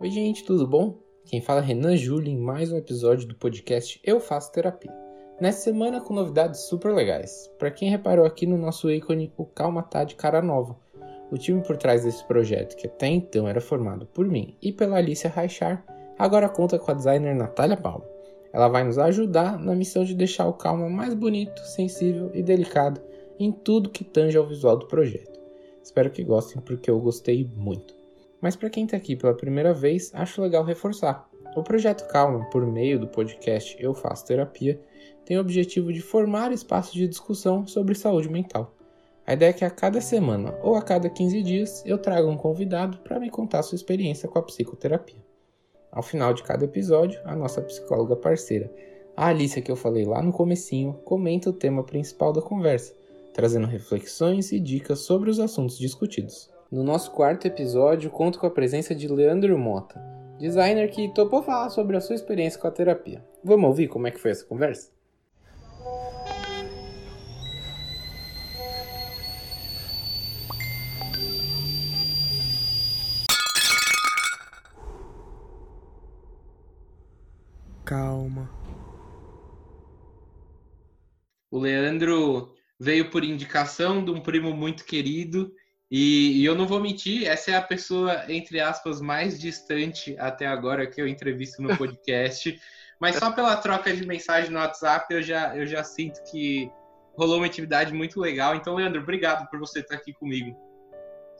Oi, gente, tudo bom? Quem fala é Renan Júlio em mais um episódio do podcast Eu Faço Terapia. Nessa semana com novidades super legais. Para quem reparou aqui no nosso ícone, o Calma tá de cara nova. O time por trás desse projeto, que até então era formado por mim e pela Alicia Raichar, agora conta com a designer Natália Palma. Ela vai nos ajudar na missão de deixar o Calma mais bonito, sensível e delicado em tudo que tange ao visual do projeto. Espero que gostem porque eu gostei muito. Mas para quem está aqui pela primeira vez, acho legal reforçar. O projeto Calma, por meio do podcast Eu Faço Terapia, tem o objetivo de formar espaços de discussão sobre saúde mental. A ideia é que a cada semana ou a cada 15 dias eu traga um convidado para me contar sua experiência com a psicoterapia. Ao final de cada episódio, a nossa psicóloga parceira, a Alicia que eu falei lá no comecinho, comenta o tema principal da conversa, trazendo reflexões e dicas sobre os assuntos discutidos. No nosso quarto episódio, conto com a presença de Leandro Mota, designer que topou falar sobre a sua experiência com a terapia. Vamos ouvir como é que foi essa conversa? Calma. O Leandro veio por indicação de um primo muito querido e, e, eu não vou mentir, essa é a pessoa, entre aspas, mais distante até agora que eu entrevisto no podcast. Mas só pela troca de mensagem no WhatsApp eu já, eu já sinto que rolou uma atividade muito legal. Então, Leandro, obrigado por você estar aqui comigo.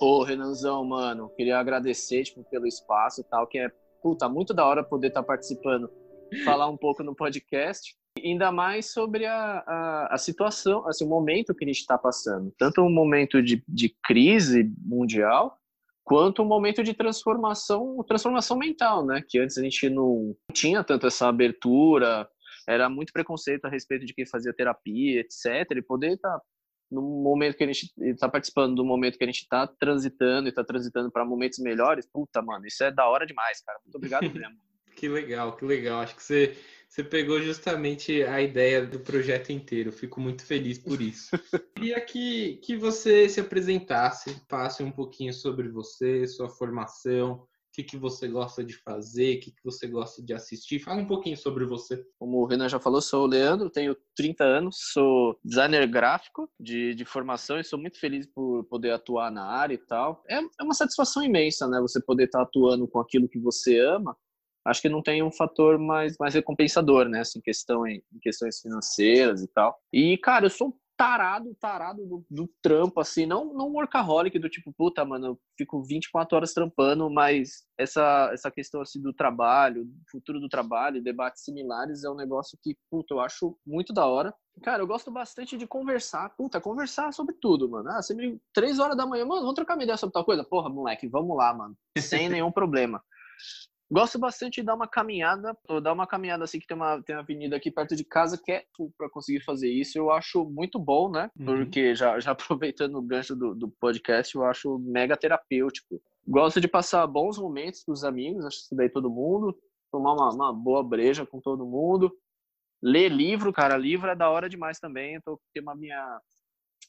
Ô, Renanzão, mano, queria agradecer tipo, pelo espaço e tal, que é puta, muito da hora poder estar participando, falar um pouco no podcast ainda mais sobre a, a, a, situação, assim, o momento que a gente está passando. Tanto um momento de, de crise mundial, quanto um momento de transformação, transformação mental, né? Que antes a gente não tinha tanto essa abertura, era muito preconceito a respeito de quem fazia terapia, etc. E poder estar tá, no momento que a gente está participando do momento que a gente está transitando e está transitando para momentos melhores, puta, mano, isso é da hora demais, cara. Muito obrigado mesmo. que legal, que legal. Acho que você você pegou justamente a ideia do projeto inteiro. Fico muito feliz por isso. Queria que, que você se apresentasse, passe um pouquinho sobre você, sua formação, o que, que você gosta de fazer, o que, que você gosta de assistir. Fala um pouquinho sobre você. Como o Renan já falou, sou o Leandro, tenho 30 anos, sou designer gráfico de, de formação e sou muito feliz por poder atuar na área e tal. É, é uma satisfação imensa, né? Você poder estar atuando com aquilo que você ama acho que não tem um fator mais, mais recompensador, né? Assim, questão em, em questões financeiras e tal. E, cara, eu sou tarado, tarado do, do, trampo, assim, não, não workaholic do tipo, puta, mano, eu fico 24 horas trampando, mas essa, essa questão, assim, do trabalho, futuro do trabalho, debates similares é um negócio que, puta, eu acho muito da hora. Cara, eu gosto bastante de conversar, puta, conversar sobre tudo, mano. Ah, você me... Três horas da manhã, mano, vamos trocar uma ideia sobre tal coisa? Porra, moleque, vamos lá, mano. Sem nenhum problema. Gosto bastante de dar uma caminhada, dar uma caminhada assim que tem uma, tem uma avenida aqui perto de casa que é para conseguir fazer isso. Eu acho muito bom, né? Uhum. Porque já, já aproveitando o gancho do, do podcast, eu acho mega terapêutico. Gosto de passar bons momentos com os amigos, acho que daí todo mundo, tomar uma, uma boa breja com todo mundo. Ler livro, cara, livro é da hora demais também. Eu tô com uma minha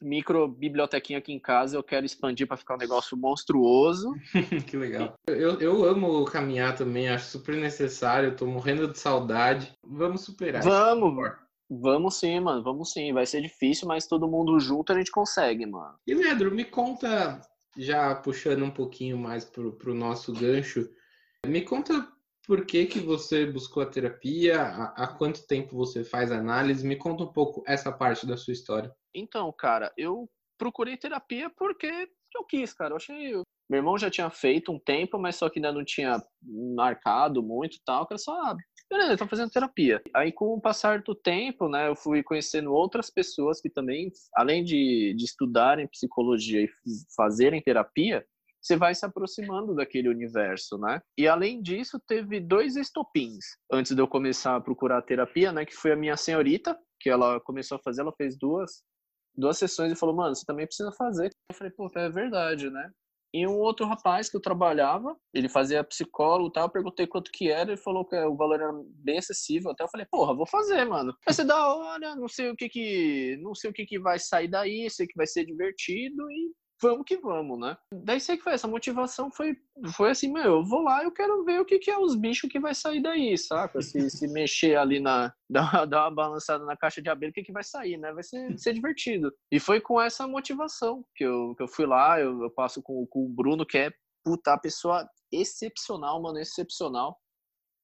micro bibliotequinha aqui em casa, eu quero expandir para ficar um negócio monstruoso. que legal. Eu, eu amo caminhar também, acho super necessário, tô morrendo de saudade. Vamos superar. Vamos, Vamos sim, mano, vamos sim. Vai ser difícil, mas todo mundo junto a gente consegue, mano. E Leandro, me conta, já puxando um pouquinho mais pro, pro nosso gancho, me conta por que, que você buscou a terapia, há, quanto tempo você faz análise, me conta um pouco essa parte da sua história. Então, cara, eu procurei terapia porque eu quis, cara. Eu achei. Meu irmão já tinha feito um tempo, mas só que ainda não tinha marcado muito tal. Eu falei só, ah, beleza, tá fazendo terapia. Aí, com o passar do tempo, né, eu fui conhecendo outras pessoas que também, além de, de estudarem psicologia e fazerem terapia, você vai se aproximando daquele universo, né? E além disso, teve dois estopins antes de eu começar a procurar terapia, né? Que foi a minha senhorita, que ela começou a fazer, ela fez duas duas sessões e falou, mano, você também precisa fazer. Eu falei, pô, é verdade, né? E um outro rapaz que eu trabalhava, ele fazia psicólogo e tal, eu perguntei quanto que era, ele falou que o valor era bem acessível, até eu falei, porra, vou fazer, mano. Vai ser da hora, não sei o que que, não sei o que que vai sair daí, sei que vai ser divertido e vamos que vamos, né? Daí sei que foi essa motivação foi, foi assim, meu, eu vou lá, eu quero ver o que, que é os bichos que vai sair daí, saca? Se, se mexer ali na, dar, dar uma balançada na caixa de abelha, o que, que vai sair, né? Vai ser, ser divertido. E foi com essa motivação que eu, que eu fui lá, eu, eu passo com, com o Bruno, que é, puta, pessoa excepcional, mano, excepcional.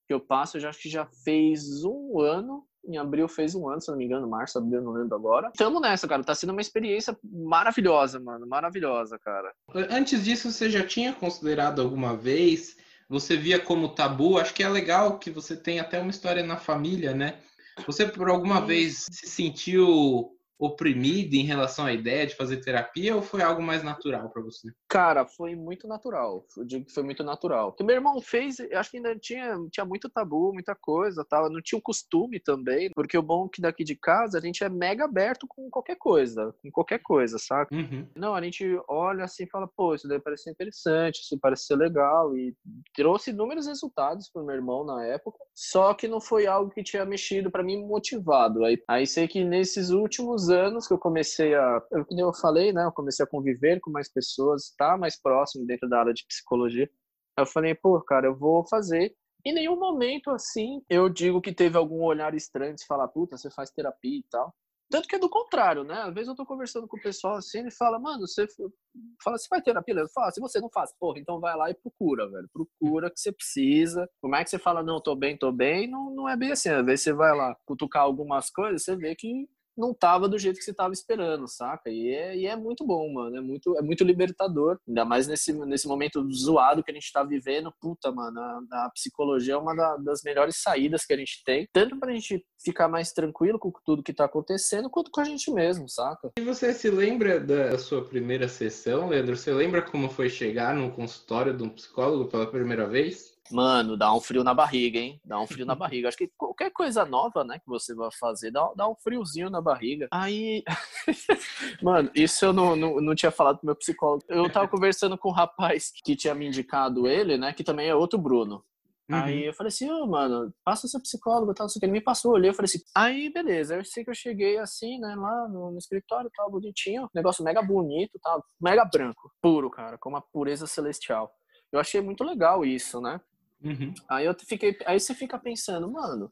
Que eu passo, eu já acho que já fez um ano em abril fez um ano, se não me engano, março, abril, não lembro agora. Tamo nessa, cara. Tá sendo uma experiência maravilhosa, mano. Maravilhosa, cara. Antes disso, você já tinha considerado alguma vez? Você via como tabu? Acho que é legal que você tem até uma história na família, né? Você por alguma vez se sentiu oprimido em relação à ideia de fazer terapia ou foi algo mais natural para você? Cara, foi muito natural. Eu digo que foi muito natural. O que meu irmão fez, eu acho que ainda tinha, tinha muito tabu, muita coisa, tal. não tinha o costume também, porque o bom é que daqui de casa a gente é mega aberto com qualquer coisa, com qualquer coisa, saca? Uhum. Não, a gente olha assim e fala, pô, isso daí parece interessante, isso parece ser legal e trouxe inúmeros resultados pro meu irmão na época, só que não foi algo que tinha mexido para mim motivado. Aí, aí sei que nesses últimos anos que eu comecei a, eu, eu falei, né, eu comecei a conviver com mais pessoas, estar tá mais próximo dentro da área de psicologia. Eu falei, pô, cara, eu vou fazer. Em nenhum momento, assim, eu digo que teve algum olhar estranho de falar, puta, você faz terapia e tal. Tanto que é do contrário, né? Às vezes eu tô conversando com o pessoal assim, ele fala, mano, você fala, você faz terapia? Eu falo, se você não faz, porra, então vai lá e procura, velho. Procura que você precisa. Como é que você fala, não, tô bem, tô bem, não, não é bem assim. Às vezes você vai lá cutucar algumas coisas, você vê que não tava do jeito que você tava esperando, saca? E é, e é muito bom, mano. É muito, é muito libertador. Ainda mais nesse, nesse momento zoado que a gente tá vivendo. Puta, mano, a, a psicologia é uma da, das melhores saídas que a gente tem. Tanto pra gente ficar mais tranquilo com tudo que tá acontecendo, quanto com a gente mesmo, saca? E você se lembra da sua primeira sessão, Leandro? Você lembra como foi chegar num consultório de um psicólogo pela primeira vez? Mano, dá um frio na barriga, hein? Dá um frio na barriga. Acho que qualquer coisa nova, né, que você vai fazer, dá, dá um friozinho na barriga. Aí. Mano, isso eu não, não, não tinha falado pro meu psicólogo. Eu tava conversando com um rapaz que tinha me indicado ele, né, que também é outro Bruno. Uhum. Aí eu falei assim, ô, oh, mano, passa o seu psicólogo tal, Ele me passou, eu olhei, eu falei assim, aí beleza, eu sei que eu cheguei assim, né, lá no, no escritório, tal, bonitinho, negócio mega bonito, tal, mega branco, puro, cara, com uma pureza celestial. Eu achei muito legal isso, né? Uhum. Aí eu fiquei, aí você fica pensando, mano,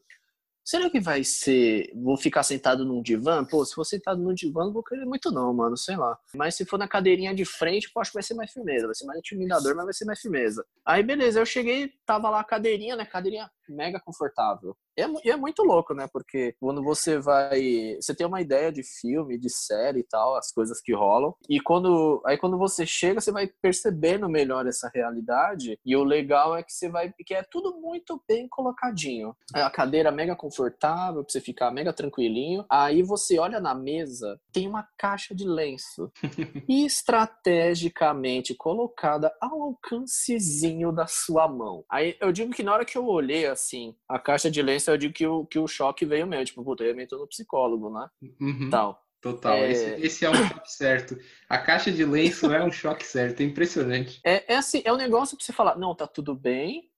será que vai ser, vou ficar sentado num divã? Pô, se for sentado num divã, não vou querer muito não, mano, sei lá. Mas se for na cadeirinha de frente, pô, acho que vai ser mais firmeza, vai ser mais intimidador, mas vai ser mais firmeza. Aí beleza, eu cheguei, tava lá a cadeirinha, né, cadeirinha mega confortável. E é, e é, muito louco, né? Porque quando você vai. Você tem uma ideia de filme, de série e tal, as coisas que rolam. E quando. Aí quando você chega, você vai percebendo melhor essa realidade. E o legal é que você vai. que é tudo muito bem colocadinho. A cadeira mega confortável, pra você ficar mega tranquilinho. Aí você olha na mesa, tem uma caixa de lenço. estrategicamente colocada ao alcancezinho da sua mão. Aí eu digo que na hora que eu olhei assim, a caixa de lenço, eu digo que o, que o choque veio mesmo. Tipo, puta, eu tô no psicólogo, né? Uhum. Tal. Total, é... esse, esse, é um choque certo. A caixa de lenço é um choque certo, é impressionante. É, é assim, é um negócio pra você falar, não, tá tudo bem,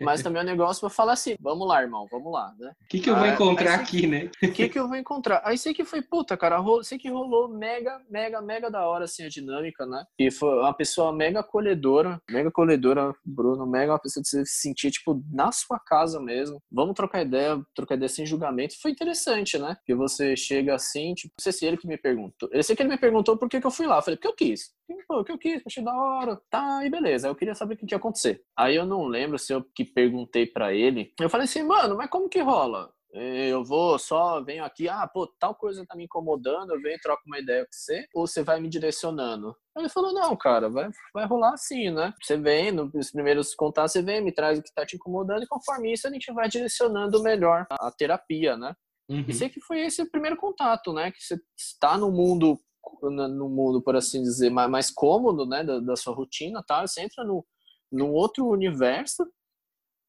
mas também é um negócio pra falar assim, vamos lá, irmão, vamos lá, né? O que, que eu vou encontrar aqui, né? O que, que eu vou encontrar? Aí sei que foi, puta, cara, sei que rolou mega, mega, mega da hora, assim, a dinâmica, né? E foi uma pessoa mega acolhedora, mega acolhedora, Bruno, mega uma pessoa de se sentir, tipo, na sua casa mesmo. Vamos trocar ideia, trocar ideia sem julgamento. Foi interessante, né? Que você chega assim, tipo, não sei se ele que me perguntou. Eu sei que ele me perguntou por que, que eu fui lá. Eu falei, porque eu quis. Pô, o que eu quis, achei da hora. Tá, e beleza. Eu queria saber o que, que ia acontecer. Aí eu não lembro se eu que perguntei para ele. Eu falei assim, mano, mas como que rola? Eu vou só, venho aqui, ah, pô, tal coisa tá me incomodando, eu venho e troco uma ideia com você, ou você vai me direcionando? Ele falou, não, cara, vai, vai rolar assim, né? Você vem, nos primeiros contatos, você vem, me traz o que tá te incomodando, e conforme isso a gente vai direcionando melhor a, a terapia, né? Uhum. E sei que foi esse o primeiro contato, né? Que você está no mundo, no mundo, por assim dizer, mais, mais cômodo, né? Da, da sua rotina, tá? Você entra no, num outro universo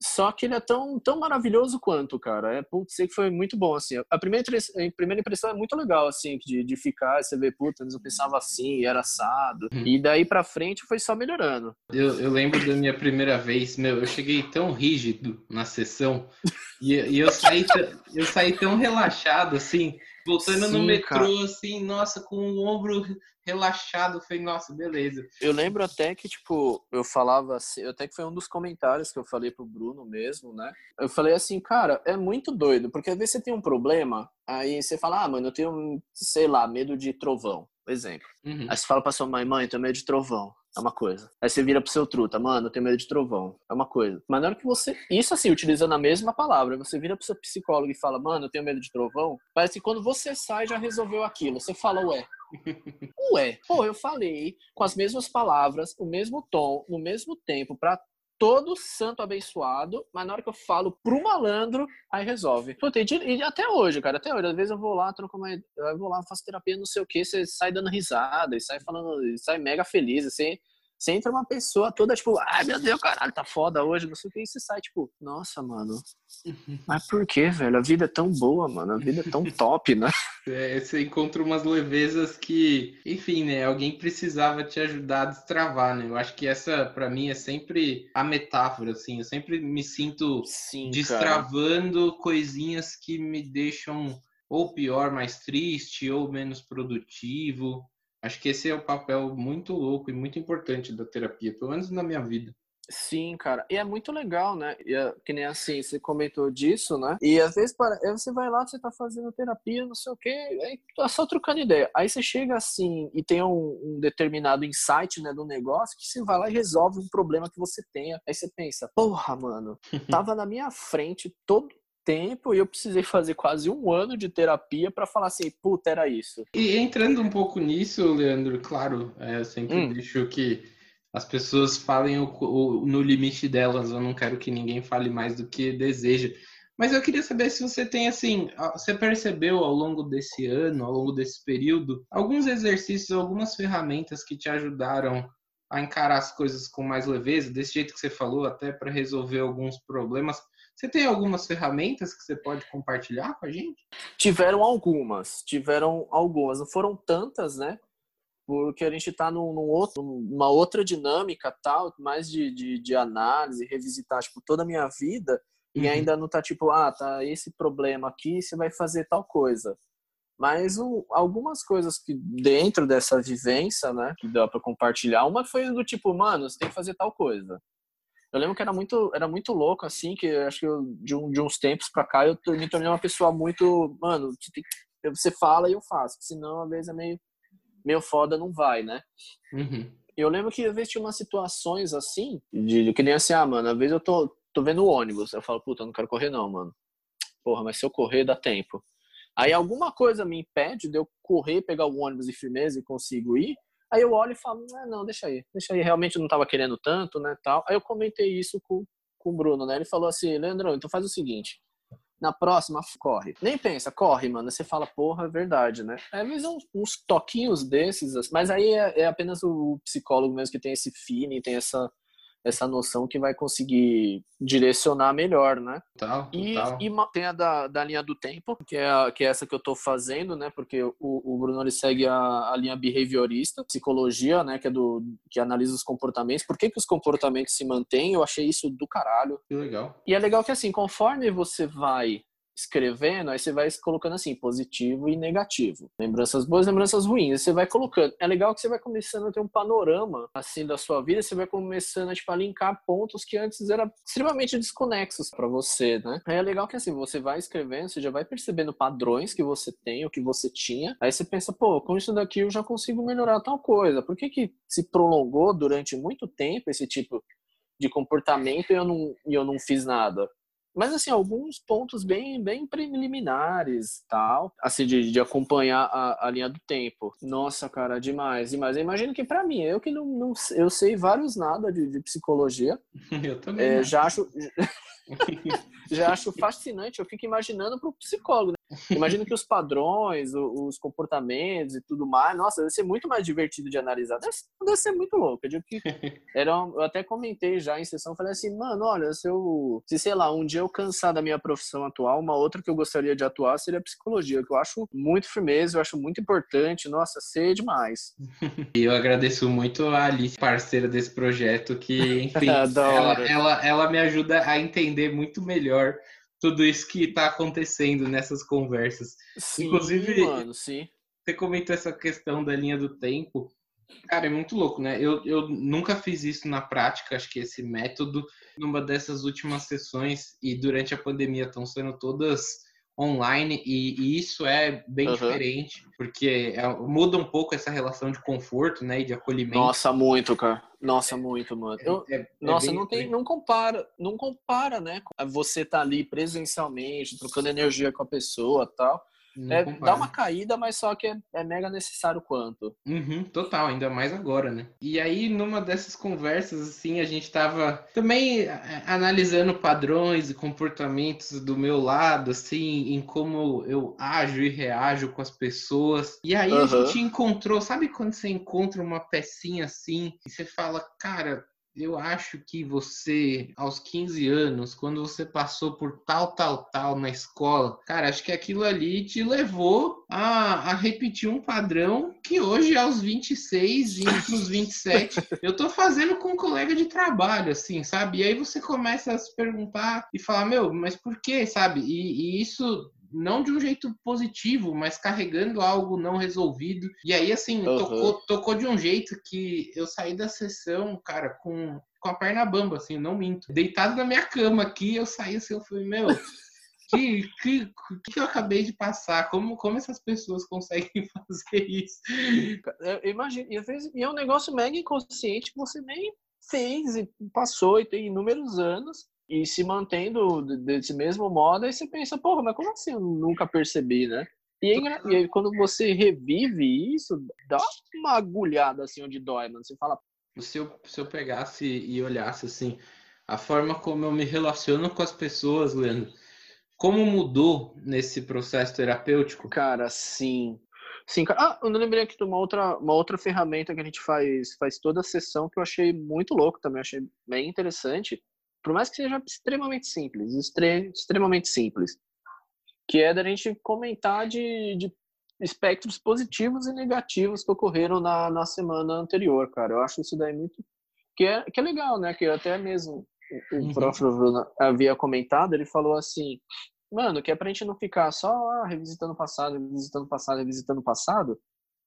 só que ele é tão, tão maravilhoso quanto, cara. É, putz, sei que foi muito bom, assim. A primeira, a primeira impressão é muito legal, assim, de, de ficar, você vê, puta, eu pensava assim, era assado. Uhum. E daí pra frente foi só melhorando. Eu, eu lembro da minha primeira vez, meu, eu cheguei tão rígido na sessão e, e eu, saí, eu saí tão relaxado, assim, Voltando Sim, no metrô, cara. assim, nossa, com o ombro relaxado, foi, nossa, beleza. Eu lembro até que, tipo, eu falava assim, até que foi um dos comentários que eu falei pro Bruno mesmo, né? Eu falei assim, cara, é muito doido, porque às vezes você tem um problema, aí você fala, ah, mano, eu tenho, sei lá, medo de trovão, exemplo. Uhum. Aí você fala pra sua mãe, mãe, eu tenho medo de trovão é uma coisa. Aí você vira pro seu truta, mano, eu tenho medo de trovão, é uma coisa. Mas na hora que você, isso assim, utilizando a mesma palavra, você vira pro seu psicólogo e fala, mano, eu tenho medo de trovão, parece que quando você sai já resolveu aquilo. Você fala, ué. Ué, pô, eu falei com as mesmas palavras, o mesmo tom, no mesmo tempo, para todo santo abençoado, mas na hora que eu falo pro malandro, aí resolve. Puta, e, até hoje, cara, até hoje, às vezes eu vou lá, troco uma, eu vou lá, faço terapia, não sei o que, você sai dando risada, e sai falando, e sai mega feliz, assim, você entra uma pessoa toda, tipo, ai meu Deus, caralho, tá foda hoje, não sei o que, e você sai, tipo, nossa, mano. Mas por que, velho? A vida é tão boa, mano. A vida é tão top, né? É, você encontra umas levezas que, enfim, né? Alguém precisava te ajudar a destravar, né? Eu acho que essa, para mim, é sempre a metáfora, assim. Eu sempre me sinto Sim, destravando cara. coisinhas que me deixam ou pior, mais triste, ou menos produtivo. Acho que esse é o papel muito louco e muito importante da terapia, pelo menos na minha vida. Sim, cara. E é muito legal, né? E é, que nem assim, você comentou disso, né? E às vezes para, você vai lá, você tá fazendo terapia, não sei o quê, aí tá só trocando ideia. Aí você chega assim e tem um, um, determinado insight, né, do negócio, que você vai lá e resolve um problema que você tenha. Aí você pensa, porra, mano, tava na minha frente todo tempo e eu precisei fazer quase um ano de terapia para falar assim, puta, era isso. E entrando um pouco nisso, Leandro, claro, é, eu sempre hum. deixo que as pessoas falem o, o, no limite delas, eu não quero que ninguém fale mais do que deseja. Mas eu queria saber se você tem, assim, você percebeu ao longo desse ano, ao longo desse período, alguns exercícios, algumas ferramentas que te ajudaram a encarar as coisas com mais leveza, desse jeito que você falou, até para resolver alguns problemas. Você tem algumas ferramentas que você pode compartilhar com a gente? Tiveram algumas, tiveram algumas. Não foram tantas, né? Porque a gente está num, num, outro, numa outra dinâmica tal, mais de, de, de análise, revisitar tipo, toda a minha vida e uhum. ainda não tá tipo, ah, tá esse problema aqui, você vai fazer tal coisa. Mas o, algumas coisas que dentro dessa vivência, né, que dá para compartilhar, uma foi do tipo, mano, você tem que fazer tal coisa. Eu lembro que era muito, era muito louco, assim, que acho que eu, de, um, de uns tempos pra cá eu me tornei uma pessoa muito. Mano, você fala e eu faço, senão às vezes é meio, meio foda, não vai, né? Uhum. Eu lembro que às vezes tinha umas situações assim, de, de que nem assim, ah, mano, às vezes eu tô, tô vendo o ônibus, eu falo, puta, eu não quero correr não, mano. Porra, mas se eu correr dá tempo. Aí alguma coisa me impede de eu correr, pegar o ônibus de firmeza e consigo ir. Aí eu olho e falo, ah, não, deixa aí, deixa aí, realmente eu não estava querendo tanto, né, tal. Aí eu comentei isso com, com o Bruno, né, ele falou assim, Leandro, então faz o seguinte, na próxima, corre. Nem pensa, corre, mano. Você fala, porra, é verdade, né? É mesmo uns, uns toquinhos desses, mas aí é, é, apenas o psicólogo mesmo que tem esse feeling, tem essa, essa noção que vai conseguir direcionar melhor, né? Total, e, total. e tem a da, da linha do tempo, que é, a, que é essa que eu estou fazendo, né? Porque o, o Bruno ele segue a, a linha behaviorista, psicologia, né? Que é do que analisa os comportamentos. Por que, que os comportamentos se mantêm? Eu achei isso do caralho. Que legal. E é legal que assim, conforme você vai escrevendo, aí você vai colocando assim, positivo e negativo. Lembranças boas, lembranças ruins. Você vai colocando. É legal que você vai começando a ter um panorama, assim, da sua vida. Você vai começando a, tipo, a linkar pontos que antes eram extremamente desconexos para você, né? Aí é legal que, assim, você vai escrevendo, você já vai percebendo padrões que você tem, o que você tinha. Aí você pensa, pô, com isso daqui eu já consigo melhorar tal coisa. Por que que se prolongou durante muito tempo esse tipo de comportamento e eu não, e eu não fiz nada? Mas, assim, alguns pontos bem, bem preliminares, tal, assim, de, de acompanhar a, a linha do tempo. Nossa, cara, demais, demais. Eu imagino que para mim, eu que não, não, eu sei vários nada de, de psicologia. Eu também. É, já acho... já acho fascinante, eu fico imaginando para o psicólogo. Né? Imagino que os padrões, os comportamentos e tudo mais, nossa, deve ser muito mais divertido de analisar. Deve, deve ser muito louco. Eu, digo que era, eu até comentei já em sessão, falei assim, mano, olha, se eu, se sei lá, um dia eu cansar da minha profissão atual, uma outra que eu gostaria de atuar seria a psicologia, que eu acho muito firmeza, eu acho muito importante, nossa, sei demais. E eu agradeço muito a Alice, parceira desse projeto, que, enfim, ela, ela, ela me ajuda a entender muito melhor tudo isso que tá acontecendo nessas conversas. Sim, Inclusive, mano, sim. Você comentou essa questão da linha do tempo. Cara, é muito louco, né? Eu, eu nunca fiz isso na prática, acho que esse método, numa dessas últimas sessões, e durante a pandemia estão sendo todas online, e, e isso é bem Uhum. diferente, porque é- muda um pouco essa relação de conforto, né, e de acolhimento. Nossa, muito, cara. Nossa, muito, mano. Eu, É- é Nossa, bem não tem, diferente. não compara, não compara, né? Você tá ali presencialmente, trocando energia com a pessoa, tal. É, dá uma caída, mas só que é, é mega necessário quanto. Uhum, total, ainda mais agora, né? E aí, numa dessas conversas, assim, a gente tava também eh, analisando padrões e comportamentos do meu lado, assim, em como eu ajo e reajo com as pessoas. E aí a Aham. gente encontrou, sabe quando você encontra uma pecinha assim e você fala, cara. Eu acho que você, aos 15 anos, quando você passou por tal, tal, tal na escola, cara, acho que aquilo ali te levou a, a repetir um padrão que hoje, aos 26 e pros 27, eu tô fazendo com um colega de trabalho, assim, sabe? E aí você começa a se perguntar e falar, meu, mas por quê, sabe? E, e isso não de um jeito positivo, mas carregando algo não resolvido. E aí, assim, Aham. tocou, tocou de um jeito que eu saí da sessão, cara, com, com a perna bamba, assim, não minto. Deitado na minha cama aqui, eu saí assim, eu falei, meu, que, que, que eu acabei de passar? Como, como essas pessoas conseguem fazer isso? Eu, e vezes e é um negócio mega inconsciente que você nem fez e passou e tem inúmeros anos e se mantendo de- desse mesmo modo, aí você pensa, porra, mas como assim eu nunca percebi, né? E, é engra- e aí, quando você revive isso, dá uma agulhada assim onde dói, mano. Você fala, Se eu, se eu pegasse e olhasse assim, a forma como eu me relaciono com as pessoas, Leandro, como mudou nesse processo terapêutico? Cara, sim. Sim, cara. Ah, eu não lembrei aqui de uma outra, uma outra ferramenta que a gente faz, faz toda a sessão que eu achei muito louco também, achei bem interessante. Por mais que seja extremamente simples, extre- extremamente simples. Que é da gente comentar de, de espectros positivos e negativos que ocorreram na, na semana anterior, cara. Eu acho isso daí muito. Que é, que é legal, né? Que até mesmo o, Uhum. próprio Bruno havia comentado, ele falou assim: Mano, que é pra gente não ficar só ah, revisitando o passado, revisitando o passado, revisitando o passado.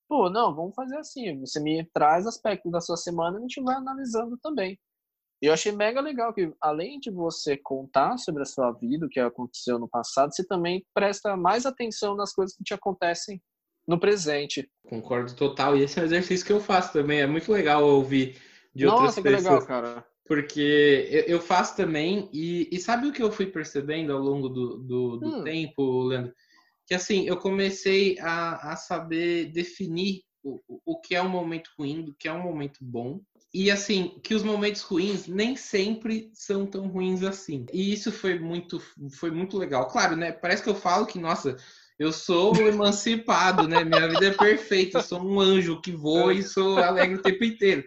Pô, não, vamos fazer assim. Você me traz aspectos da sua semana e a gente vai analisando também. E eu achei mega legal que, além de você contar sobre a sua vida, o que aconteceu no passado, você também presta mais atenção nas coisas que te acontecem no presente. Concordo total. E esse é um exercício que eu faço também. É muito legal ouvir de outras Nossa, que pessoas. legal, cara. Porque eu, eu faço também, e, e sabe o que eu fui percebendo ao longo do, do, do Hum. tempo, Leandro? Que assim, eu comecei a, a saber definir o, o- que é um momento ruim, do que é um momento bom. E assim, que os momentos ruins nem sempre são tão ruins assim. E isso foi muito, foi muito legal. Claro, né? Parece que eu falo que, nossa, eu sou emancipado, né? Minha vida é perfeita, eu sou um anjo que voa e sou alegre o tempo inteiro.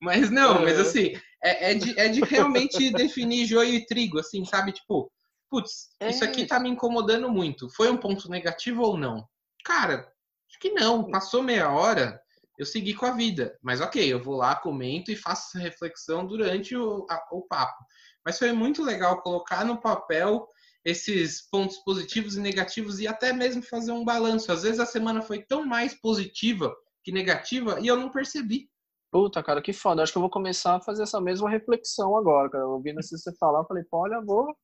Mas não, mas assim, é, é de, é de realmente definir joio e trigo, assim, sabe? Tipo, putz, isso aqui É. tá me incomodando muito. Foi um ponto negativo ou não? Cara, acho que não. Passou meia hora, eu segui com a vida. Mas ok, eu vou lá, comento e faço essa reflexão durante o, a- o papo. Mas foi muito legal colocar no papel esses pontos positivos e negativos e até mesmo fazer um balanço. Às vezes a semana foi tão mais positiva que negativa e eu não percebi. Puta, cara, que foda. Acho que eu vou começar a fazer essa mesma reflexão agora, cara. Ouvindo você falar, eu falei, pô, olha, vou.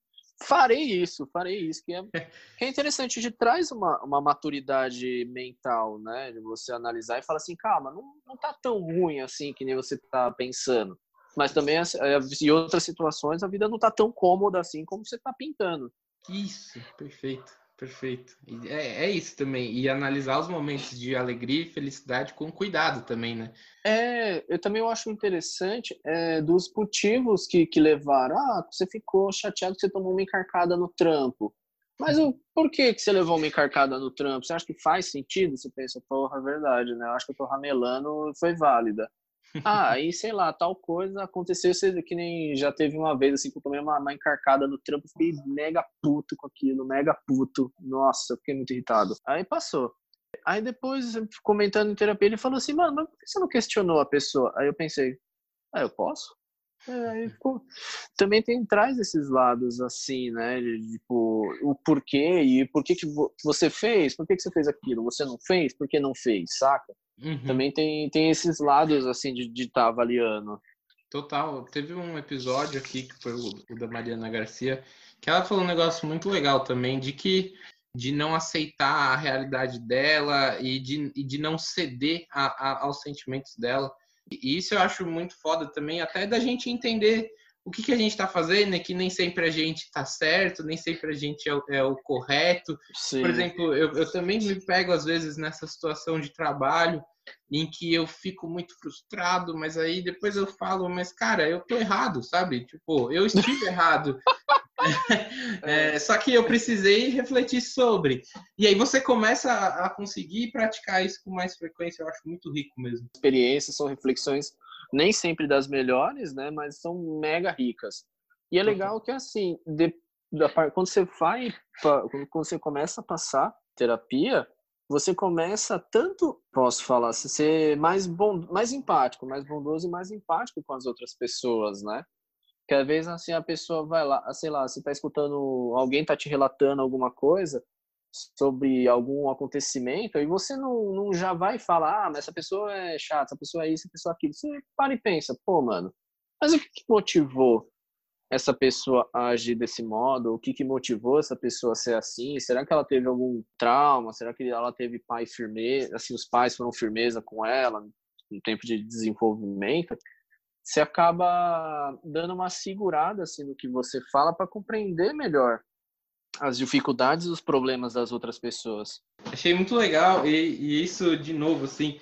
Farei isso, farei isso. Que é, que é interessante, de traz uma, uma maturidade mental, né? De você analisar e falar assim, calma, não, não tá tão ruim assim que nem você tá pensando. Mas também, as- eh, em outras situações, a vida não tá tão cômoda assim como você tá pintando. Isso, perfeito, perfeito. É, é isso também. E analisar os momentos de alegria e felicidade com cuidado também, né? É, eu também acho interessante é, dos motivos que, que levaram. Ah, você ficou chateado que você tomou uma encarcada no trampo. Mas o, por que, que você levou uma encarcada no trampo? Você acha que faz sentido? Você pensa, porra, é verdade, né? Eu acho que eu tô ramelando foi válida. Ah, aí, sei lá, tal coisa aconteceu, você, que nem já teve uma vez, assim, que eu tomei uma, uma encarcada no trampo, fiquei mega puto com aquilo, mega puto. Nossa, eu fiquei muito irritado. Aí passou. Aí depois, comentando em terapia, ele falou assim, mano, mas por que você não questionou a pessoa? Aí eu pensei, ah, eu posso? É, também tem traz esses lados assim, né? De, tipo, o porquê e por que, que você fez, por que, que você fez aquilo, você não fez, por que não fez, saca? Uhum. Também tem, tem esses lados assim de estar tá avaliando. Total. Teve um episódio aqui que foi o, o da Mariana Garcia, que ela falou um negócio muito legal também, de que de não aceitar a realidade dela e de, e de não ceder a, a, aos sentimentos dela. E isso eu acho muito foda também, até da gente entender o que, que a gente está fazendo, é que nem sempre a gente está certo, nem sempre a gente é, o, é o correto. Sim. Por exemplo, eu, eu também me pego às vezes nessa situação de trabalho em que eu fico muito frustrado, mas aí depois eu falo, mas cara, eu tô errado, sabe? Tipo, eu estive errado. É, só que eu precisei refletir sobre. E aí você começa a, a, conseguir praticar isso com mais frequência, eu acho muito rico mesmo. Experiências são reflexões nem sempre das melhores, né? Mas são mega ricas. E é legal que assim, de, da, quando você vai, quando você começa a passar terapia, você começa tanto, posso falar, ser mais bom, mais empático, mais bondoso e mais empático com as outras pessoas, né? Que às vezes assim a pessoa vai lá, sei lá, você tá escutando, alguém tá te relatando alguma coisa sobre algum acontecimento e você não, não já vai falar, ah, mas essa pessoa é chata, essa pessoa é isso, essa pessoa é aquilo. Você para e pensa, pô, mano, mas o que, que motivou essa pessoa a agir desse modo? O que, que motivou essa pessoa a ser assim? Será que ela teve algum trauma? Será que ela teve pai firmeza? Assim, os pais foram firmeza com ela no tempo de desenvolvimento? você acaba dando uma segurada assim no que você fala para compreender melhor as dificuldades e os problemas das outras pessoas. Achei muito legal e, e isso de novo assim,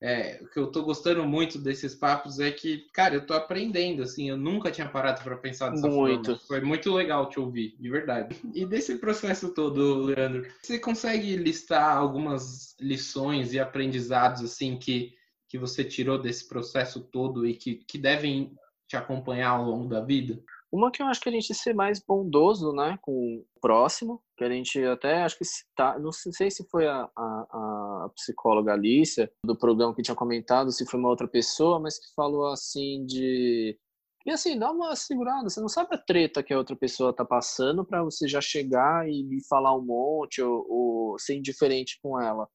é, o que eu tô gostando muito desses papos é que, cara, eu tô aprendendo assim, eu nunca tinha parado para pensar dessa muito. forma. Foi muito legal te ouvir, de verdade. E desse processo todo, Leandro, você consegue listar algumas lições e aprendizados assim que que você tirou desse processo todo e que, que devem te acompanhar ao longo da vida? Uma que eu acho que a gente ser mais bondoso, né, com o próximo, que a gente até acho que tá, não sei se foi a, a, a, psicóloga Alicia do programa que tinha comentado, se foi uma outra pessoa, mas que falou assim de e assim, dá uma segurada, você não sabe a treta que a outra pessoa tá passando para você já chegar e falar um monte ou, ou ser indiferente com ela.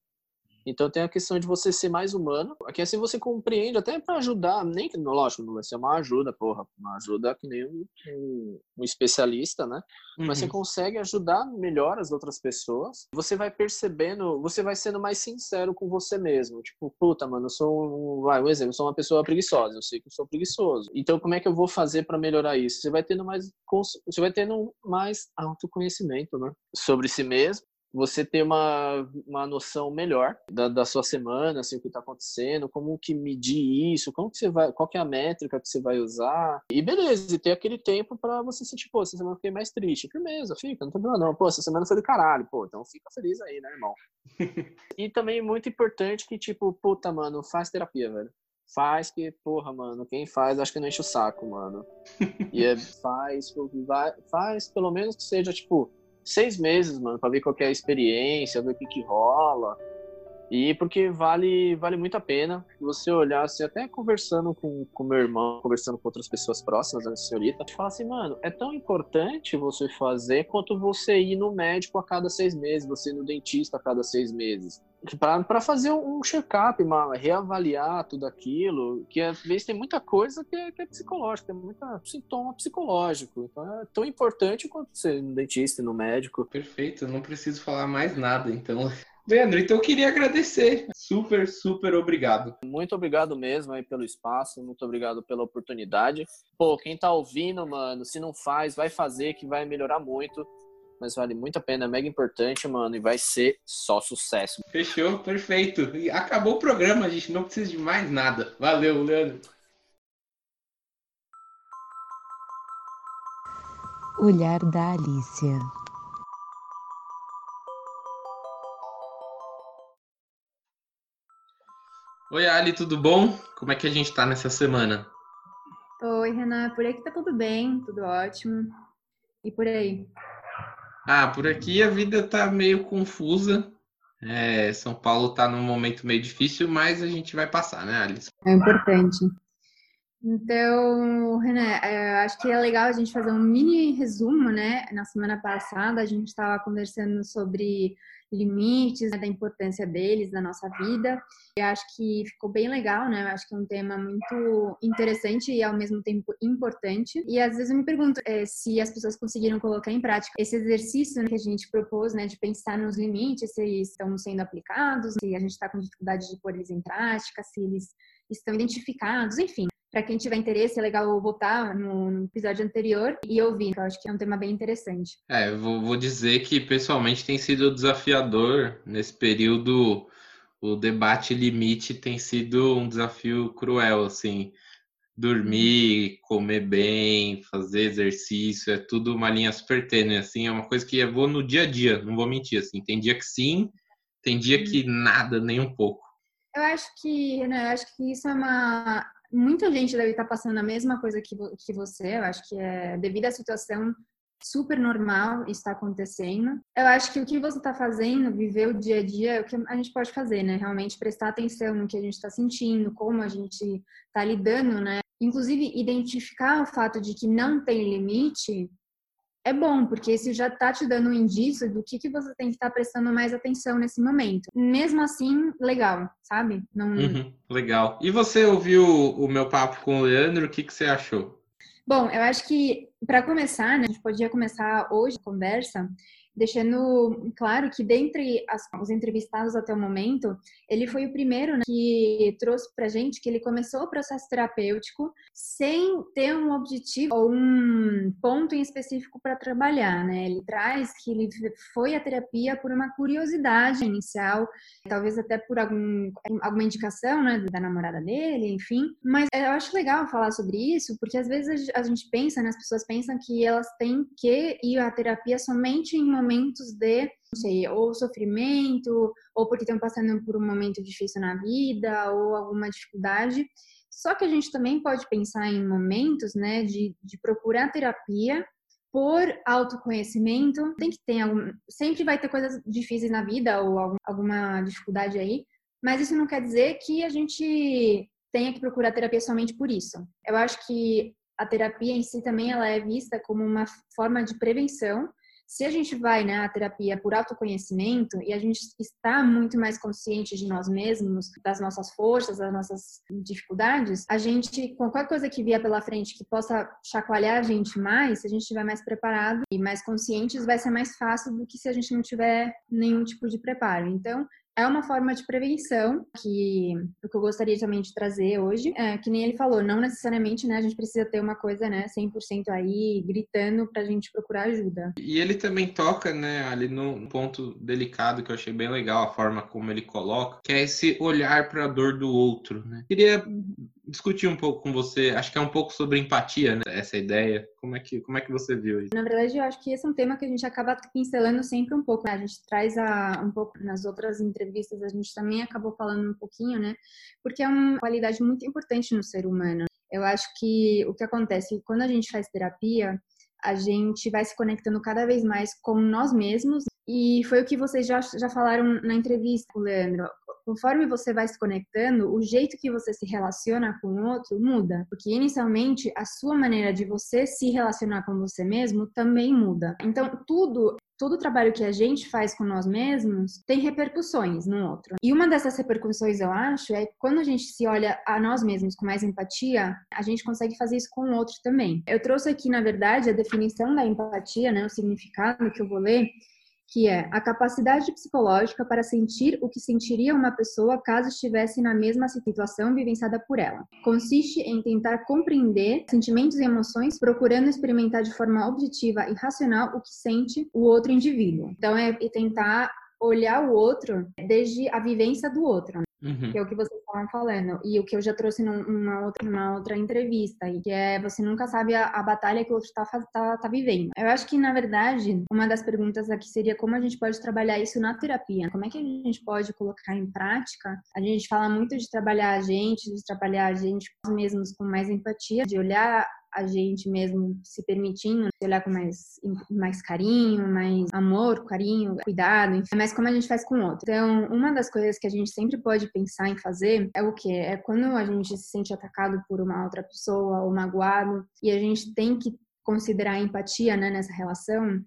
Então tem a questão de você ser mais humano, que assim você compreende até para ajudar, nem que, lógico, não vai ser uma ajuda, porra, uma ajuda que nem um, um, um especialista, né? Uhum. Mas você uhum. consegue ajudar melhor as outras pessoas. Você vai percebendo, você vai sendo mais sincero com você mesmo. Tipo, puta, mano, eu sou um, vai, um exemplo, eu sou uma pessoa preguiçosa, eu sei que eu sou preguiçoso. Então como é que eu vou fazer para melhorar isso? Você vai tendo mais você vai tendo mais autoconhecimento, né? Sobre si mesmo você ter uma, uma noção melhor da, da sua semana, assim, o que está acontecendo, como que medir isso, como que você vai, qual que é a métrica que você vai usar. E beleza, e ter aquele tempo para você sentir, pô, essa semana eu fiquei mais triste. Firmeza, fica, não tem problema não. Pô, essa semana foi do caralho, pô, então fica feliz aí, né, irmão? e também muito importante que, tipo, puta, mano, faz terapia, velho. Faz que, porra, mano, quem faz acho que não enche o saco, mano. e é, faz, vai, faz pelo menos que seja, tipo, seis meses, mano, para ver qual é a experiência, ver o que, que rola. E porque vale, vale muito a pena você olhar, assim, até conversando com, com meu irmão, conversando com outras pessoas próximas da senhorita, fala assim, mano, é tão importante você fazer quanto você ir no médico a cada seis meses, você ir no dentista a cada seis meses. Para fazer um check-up, reavaliar tudo aquilo, que às vezes tem muita coisa que é, que é psicológica, tem muito sintoma psicológico. Então é tão importante quanto ir no dentista e no médico. Perfeito, eu não preciso falar mais nada, então. Leandro, então eu queria agradecer. Super, super obrigado. Muito obrigado mesmo aí pelo espaço, muito obrigado pela oportunidade. Pô, quem tá ouvindo, mano, se não faz, vai fazer que vai melhorar muito. Mas vale muito a pena, é mega importante, mano, e vai ser só sucesso. Fechou, perfeito. E acabou o programa, a gente não precisa de mais nada. Valeu, Leandro. Olhar da Alicia. Oi, Ali, tudo bom? Como é que a gente tá nessa semana? Oi, Renan. Por aqui tá tudo bem, tudo ótimo. E por aí? Ah, por aqui a vida tá meio confusa. É, São Paulo tá num momento meio difícil, mas a gente vai passar, né, Alice? É importante. Então, Renan, é, acho que é legal a gente fazer um mini resumo, né? Na semana passada a gente estava conversando sobre limites, né, da importância deles na nossa vida. E acho que ficou bem legal, né? Acho que é um tema muito interessante e ao mesmo tempo importante. E às vezes eu me pergunto é, se as pessoas conseguiram colocar em prática esse exercício né, que a gente propôs, né, de pensar nos limites, se estão sendo aplicados, se a gente está com dificuldade de pôr eles em prática, se eles estão identificados, enfim. Para quem tiver interesse, é legal voltar no, no, episódio anterior e ouvir, que eu acho que é um tema bem interessante. É, vou, vou dizer que pessoalmente tem sido desafiador nesse período. O debate limite tem sido um desafio cruel, assim. Dormir, comer bem, fazer exercício, é tudo uma linha super tênue, assim. É uma coisa que eu vou no dia a dia, não vou mentir, assim. Tem dia que sim, tem dia que nada, nem um pouco. Eu acho que, né, eu acho que isso é uma muita gente deve estar passando a mesma coisa que, que você. Eu acho que é devido à situação super normal está acontecendo. Eu acho que o que você está fazendo, viver o dia a dia, é o que a gente pode fazer, né? Realmente prestar atenção no que a gente está sentindo, como a gente está lidando, né? Inclusive, identificar o fato de que não tem limite é bom, porque isso já está te dando um indício do que, que você tem que estar tá prestando mais atenção nesse momento. Mesmo assim, legal, sabe? Não... Uhum, legal. E você ouviu o meu papo com o Leandro, o que, que você achou? Bom, eu acho que, para começar, né, a gente podia começar hoje a conversa deixando claro que dentre as, os entrevistados até o momento, ele foi o primeiro né, que trouxe para gente que ele começou o processo terapêutico sem ter um objetivo ou um ponto em específico para trabalhar, né? Ele traz que ele foi à terapia por uma curiosidade inicial, talvez até por algum, alguma indicação, né, da namorada dele, enfim. Mas eu acho legal falar sobre isso, porque às vezes a gente pensa, né, as pessoas pensam que elas têm que ir à terapia somente em momentos de, não sei, ou sofrimento, ou porque estão passando por um momento difícil na vida, ou alguma dificuldade. Só que a gente também pode pensar em momentos, né, de, de procurar terapia por autoconhecimento. Tem que ter algum, sempre vai ter coisas difíceis na vida ou algum, alguma dificuldade aí, mas isso não quer dizer que a gente tenha que procurar terapia somente por isso. Eu acho que a terapia em si também ela é vista como uma forma de prevenção se a gente vai na né, terapia por autoconhecimento e a gente está muito mais consciente de nós mesmos, das nossas forças, das nossas dificuldades, a gente, qualquer coisa que vier pela frente que possa chacoalhar a gente mais, se a gente estiver mais preparado e mais conscientes, vai ser mais fácil do que se a gente não tiver nenhum tipo de preparo. Então, é uma forma de prevenção que o que eu gostaria também de trazer hoje, é, que nem ele falou, não necessariamente, né, a gente precisa ter uma coisa, né, 100% aí gritando pra gente procurar ajuda. E ele também toca, né, ali num ponto delicado que eu achei bem legal a forma como ele coloca, que é esse olhar para a dor do outro, né? Queria discutir um pouco com você, acho que é um pouco sobre empatia, né? Essa ideia. Como é que, como é que você viu isso? Na verdade, eu acho que esse é um tema que a gente acaba pincelando sempre um pouco. Né? A gente traz a, um pouco nas outras entrevistas, a gente também acabou falando um pouquinho, né? Porque é uma qualidade muito importante no ser humano. Eu acho que o que acontece quando a gente faz terapia, a gente vai se conectando cada vez mais com nós mesmos. E foi o que vocês já, já falaram na entrevista, Leandro conforme você vai se conectando, o jeito que você se relaciona com o outro muda. Porque inicialmente a sua maneira de você se relacionar com você mesmo também muda. Então, tudo todo o trabalho que a gente faz com nós mesmos tem repercussões no outro. E uma dessas repercussões, eu acho, é quando a gente se olha a nós mesmos com mais empatia, a gente consegue fazer isso com o outro também. Eu trouxe aqui, na verdade, a definição da empatia, né, o significado que eu vou ler, que é a capacidade psicológica para sentir o que sentiria uma pessoa caso estivesse na mesma situação vivenciada por ela. Consiste em tentar compreender sentimentos e emoções, procurando experimentar de forma objetiva e racional o que sente o outro indivíduo. Então, é tentar olhar o outro desde a vivência do outro. Uhum. Que é o que vocês estavam falando. E o que eu já trouxe numa outra, numa outra entrevista, que é você nunca sabe a, a batalha que o outro está tá, tá vivendo. Eu acho que, na verdade, uma das perguntas aqui seria como a gente pode trabalhar isso na terapia. Como é que a gente pode colocar em prática? A gente fala muito de trabalhar a gente, de trabalhar a gente mesmos com mais empatia, de olhar a gente mesmo se permitindo olhar com mais, mais carinho, mais amor, carinho, cuidado, enfim, mas como a gente faz com o outro. Então, uma das coisas que a gente sempre pode pensar em fazer é o que? É quando a gente se sente atacado por uma outra pessoa ou magoado e a gente tem que considerar a empatia né, nessa relação,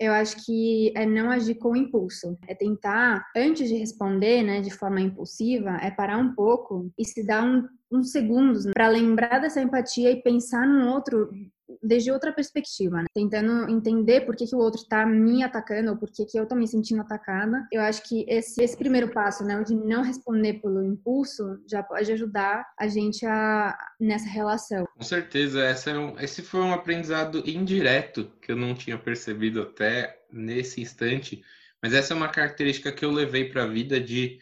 eu acho que é não agir com impulso. É tentar, antes de responder, né, de forma impulsiva, é parar um pouco e se dar um, uns segundos né, para lembrar dessa empatia e pensar no outro desde outra perspectiva, né? tentando entender por que, que o outro está me atacando ou por que, que eu estou me sentindo atacada. Eu acho que esse, esse primeiro passo, né, de não responder pelo impulso, já pode ajudar a gente a, nessa relação. Com certeza, essa é um, esse foi um aprendizado indireto que eu não tinha percebido até nesse instante, mas essa é uma característica que eu levei para a vida de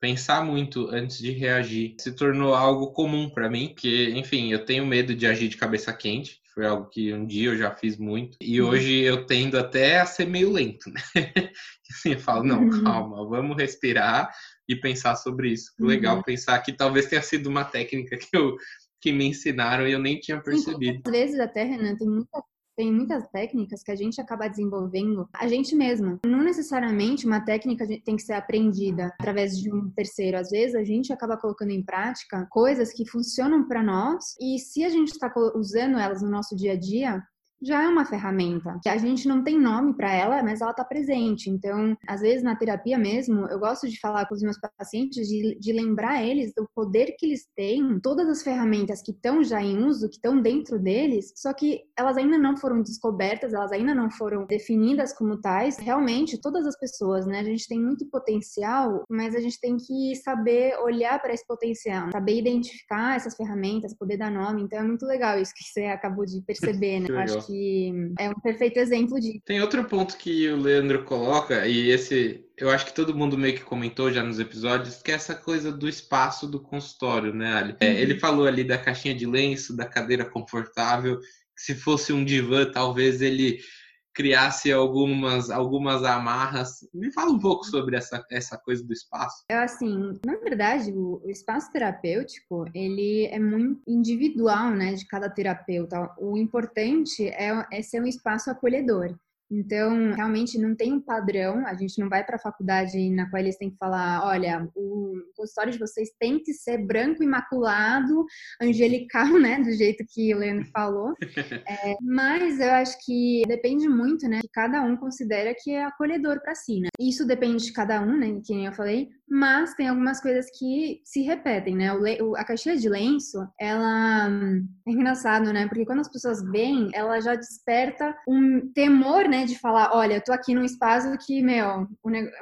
pensar muito antes de reagir. Se tornou algo comum para mim, que, enfim, eu tenho medo de agir de cabeça quente foi algo que um dia eu já fiz muito. E uhum. hoje eu tendo até a ser meio lento, né? assim, eu falo, não, uhum. calma, vamos respirar e pensar sobre isso. Uhum. Legal pensar que talvez tenha sido uma técnica que, eu, que me ensinaram e eu nem tinha percebido. Às vezes até, Renan, tem muita tem muitas técnicas que a gente acaba desenvolvendo a gente mesmo. Não necessariamente uma técnica tem que ser aprendida através de um terceiro. Às vezes a gente acaba colocando em prática coisas que funcionam para nós e se a gente está usando elas no nosso dia a dia, já é uma ferramenta que a gente não tem nome para ela, mas ela está presente. Então, às vezes na terapia mesmo, eu gosto de falar com os meus pacientes de, de lembrar eles do poder que eles têm, todas as ferramentas que estão já em uso, que estão dentro deles, só que elas ainda não foram descobertas, elas ainda não foram definidas como tais. Realmente, todas as pessoas, né? A gente tem muito potencial, mas a gente tem que saber olhar para esse potencial, saber identificar essas ferramentas, poder dar nome. Então, é muito legal isso que você acabou de perceber, né? Acho que é um perfeito exemplo de. Tem outro ponto que o Leandro coloca, e esse eu acho que todo mundo meio que comentou já nos episódios, que é essa coisa do espaço do consultório, né, Ali? É, ele uhum. falou ali da caixinha de lenço, da cadeira confortável, que se fosse um divã, talvez ele criasse algumas, algumas amarras. Me fala um pouco sobre essa, essa coisa do espaço. É assim, na verdade, o, o espaço terapêutico, ele é muito individual, né, de cada terapeuta. O importante é, é ser um espaço acolhedor. Então, realmente não tem um padrão, a gente não vai para a faculdade na qual eles têm que falar, olha, o consultório de vocês tem que ser branco, imaculado, angelical, né, do jeito que o Leandro falou. É, mas eu acho que depende muito, né, que cada um considera que é acolhedor para si, né. Isso depende de cada um, né, que nem eu falei, mas tem algumas coisas que se repetem, né? O, a caixinha de lenço, ela é engraçado, né? Porque quando as pessoas veem, ela já desperta um temor, né? De falar, olha, eu tô aqui num espaço que, meu,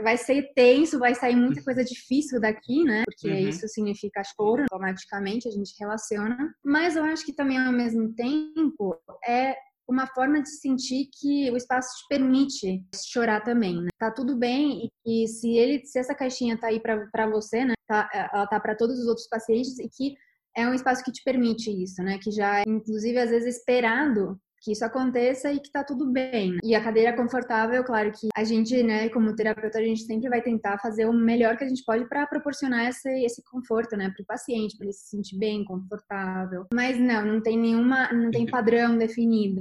vai ser tenso, vai sair muita coisa difícil daqui, né? Porque uhum. isso significa choro, automaticamente a gente relaciona. Mas eu acho que também, ao mesmo tempo, é uma forma de sentir que o espaço te permite chorar também, né? Tá tudo bem e, e se ele, se essa caixinha tá aí para você, né? Tá, ela tá para todos os outros pacientes e que é um espaço que te permite isso, né? Que já é, inclusive, às vezes esperado que isso aconteça e que tá tudo bem. E a cadeira confortável, claro que a gente, né, como terapeuta, a gente sempre vai tentar fazer o melhor que a gente pode para proporcionar esse, esse conforto, né, para o paciente, para ele se sentir bem, confortável. Mas não, não tem nenhuma, não tem padrão definido.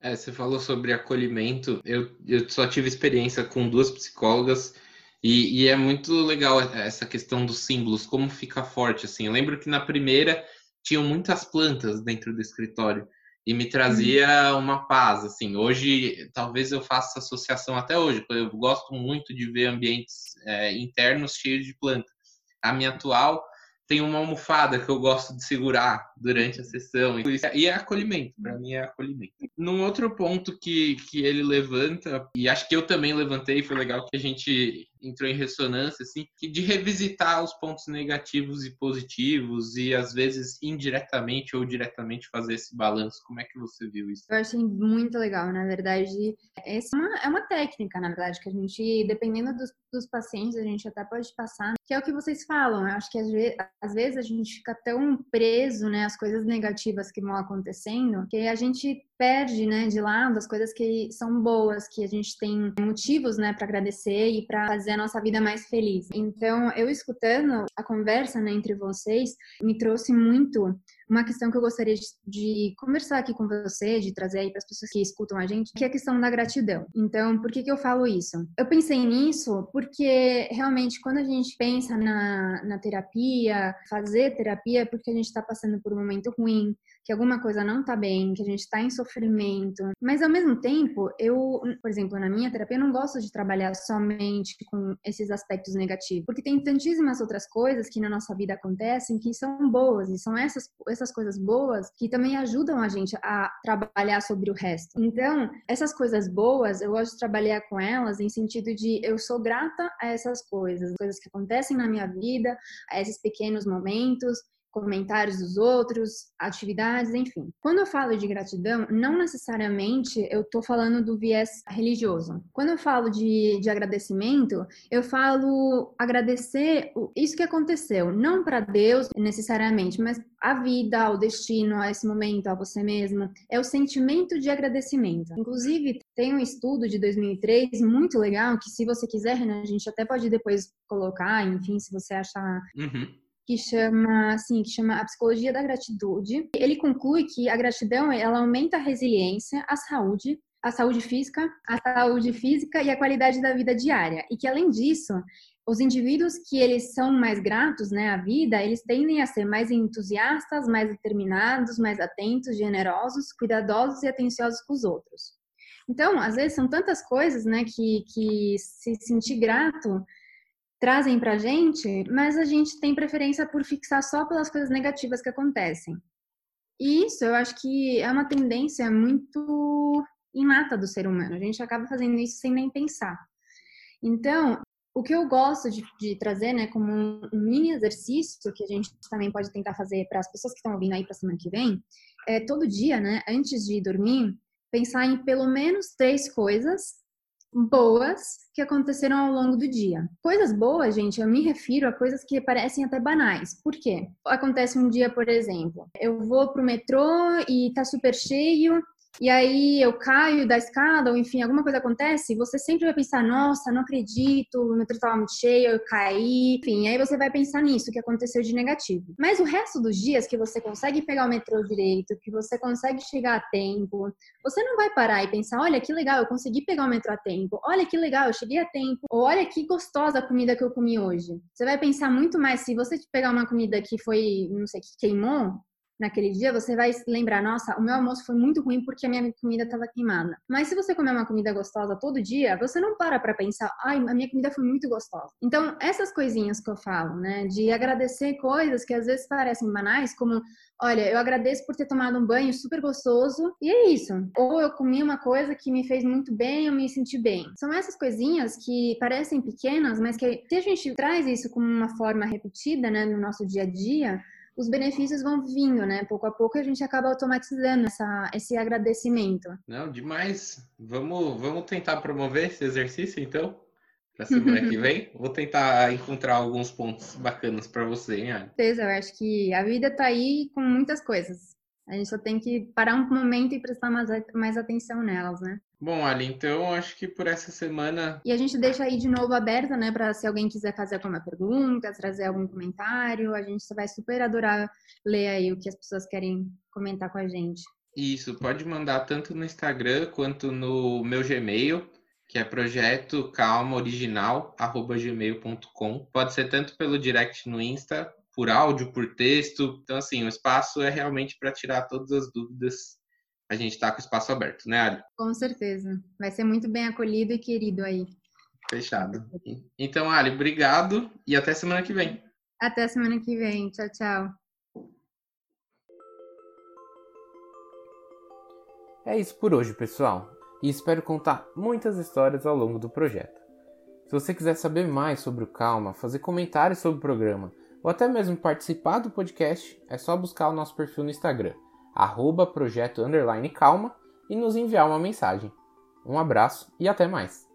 É, você falou sobre acolhimento. Eu, eu só tive experiência com duas psicólogas e, e, é muito legal essa questão dos símbolos, como fica forte, assim. Eu lembro que na primeira tinham muitas plantas dentro do escritório e me trazia uhum. uma paz, assim. Hoje, talvez eu faça associação até hoje, porque eu gosto muito de ver ambientes é, internos cheios de planta. A minha atual tem uma almofada que eu gosto de segurar durante a sessão. E é acolhimento, para mim é acolhimento. Num outro ponto que, que ele levanta, e acho que eu também levantei, foi legal que a gente entrou em ressonância, assim, de revisitar os pontos negativos e positivos e às vezes indiretamente ou diretamente fazer esse balanço. Como é que você viu isso? Eu achei muito legal, na verdade. Essa é uma, é uma técnica, na verdade, que a gente, dependendo dos, dos pacientes, a gente até pode passar, que é o que vocês falam. Eu acho que às vezes, às vezes a gente fica tão preso, né, às coisas negativas que vão acontecendo, que a gente perde, né, de lado as coisas que são boas, que a gente tem motivos, né, para agradecer e para fazer a nossa vida mais feliz. Então, eu escutando a conversa, né, entre vocês, me trouxe muito uma questão que eu gostaria de, conversar aqui com você, de trazer aí para as pessoas que escutam a gente, que é a questão da gratidão. Então, por que, que eu falo isso? Eu pensei nisso porque realmente quando a gente pensa na, na terapia, fazer terapia é porque a gente está passando por um momento ruim, que alguma coisa não tá bem, que a gente está em sofrimento. Mas ao mesmo tempo, eu, por exemplo, na minha terapia, eu não gosto de trabalhar somente com esses aspectos negativos, porque tem tantíssimas outras coisas que na nossa vida acontecem que são boas e são essas essas coisas boas que também ajudam a gente a trabalhar sobre o resto. Então, essas coisas boas, eu gosto de trabalhar com elas em sentido de eu sou grata a essas coisas, coisas que acontecem na minha vida, a esses pequenos momentos, comentários dos outros, atividades, enfim. Quando eu falo de gratidão, não necessariamente eu estou falando do viés religioso. Quando eu falo de, de agradecimento, eu falo agradecer isso que aconteceu, não para Deus necessariamente, mas a vida, ao destino, a esse momento, a você mesmo. É o sentimento de agradecimento. Inclusive, tem um estudo de 2003 muito legal que, se você quiser, né, a gente até pode depois colocar, enfim, se você achar. Uhum que chama, assim, que chama a psicologia da gratitude. Ele conclui que a gratidão ela aumenta a resiliência, a saúde, a saúde física, a saúde física e a qualidade da vida diária. E que além disso, os indivíduos que eles são mais gratos, né, à vida, eles tendem a ser mais entusiastas, mais determinados, mais atentos, generosos, cuidadosos e atenciosos com os outros. Então, às vezes são tantas coisas, né, que, que se sentir grato trazem para a gente, mas a gente tem preferência por fixar só pelas coisas negativas que acontecem. E isso eu acho que é uma tendência muito inata do ser humano. A gente acaba fazendo isso sem nem pensar. Então, o que eu gosto de, de trazer, né, como um, mini exercício que a gente também pode tentar fazer para as pessoas que estão ouvindo aí para semana que vem, é todo dia, né, antes de dormir, pensar em pelo menos três coisas boas que aconteceram ao longo do dia. Coisas boas, gente, eu me refiro a coisas que parecem até banais. Por quê? Acontece um dia, por exemplo, eu vou pro metrô e tá super cheio e aí eu caio da escada, ou enfim, alguma coisa acontece, você sempre vai pensar, nossa, não acredito, o metrô estava muito cheio, eu caí, enfim, aí você vai pensar nisso, que aconteceu de negativo. Mas o resto dos dias que você consegue pegar o metrô direito, que você consegue chegar a tempo, você não vai parar e pensar, olha que legal, eu consegui pegar o metrô a tempo, olha que legal, eu cheguei a tempo, ou olha que gostosa a comida que eu comi hoje. Você vai pensar muito mais se você pegar uma comida que foi, não sei, que queimou, naquele dia, você vai lembrar, nossa, o meu almoço foi muito ruim porque a minha comida estava queimada. Mas se você comer uma comida gostosa todo dia, você não para para pensar, ai, a minha comida foi muito gostosa. Então, essas coisinhas que eu falo, né, de agradecer coisas que às vezes parecem banais, como, olha, eu agradeço por ter tomado um banho super gostoso e é isso. Ou eu comi uma coisa que me fez muito bem, eu me senti bem. São essas coisinhas que parecem pequenas, mas que se a gente traz isso como uma forma repetida, né, no nosso dia a dia, os benefícios vão vindo, né? Pouco a pouco a gente acaba automatizando essa, esse agradecimento. Não, demais. Vamos, vamos tentar promover esse exercício, então? Para semana que vem. Vou tentar encontrar alguns pontos bacanas para você, hein, Com certeza, eu acho que a vida está aí com muitas coisas. A gente só tem que parar um momento e prestar mais, mais atenção nelas, né? Bom, Ali, então acho que por essa semana. E a gente deixa aí de novo aberta, né, para se alguém quiser fazer alguma pergunta, trazer algum comentário, a gente vai super adorar ler aí o que as pessoas querem comentar com a gente. Isso, pode mandar tanto no Instagram quanto no meu Gmail, que é projeto calmaoriginal@gmail.com. Pode ser tanto pelo direct no Insta, por áudio, por texto. Então assim, o espaço é realmente para tirar todas as dúvidas a gente está com o espaço aberto, né, Ali? Com certeza. Vai ser muito bem acolhido e querido aí. Fechado. Então, Ali, obrigado e até semana que vem. Até semana que vem. Tchau, tchau. É isso por hoje, pessoal. E espero contar muitas histórias ao longo do projeto. Se você quiser saber mais sobre o Calma, fazer comentários sobre o programa ou até mesmo participar do podcast, é só buscar o nosso perfil no Instagram arroba projeto underline calma e nos enviar uma mensagem. Um abraço e até mais!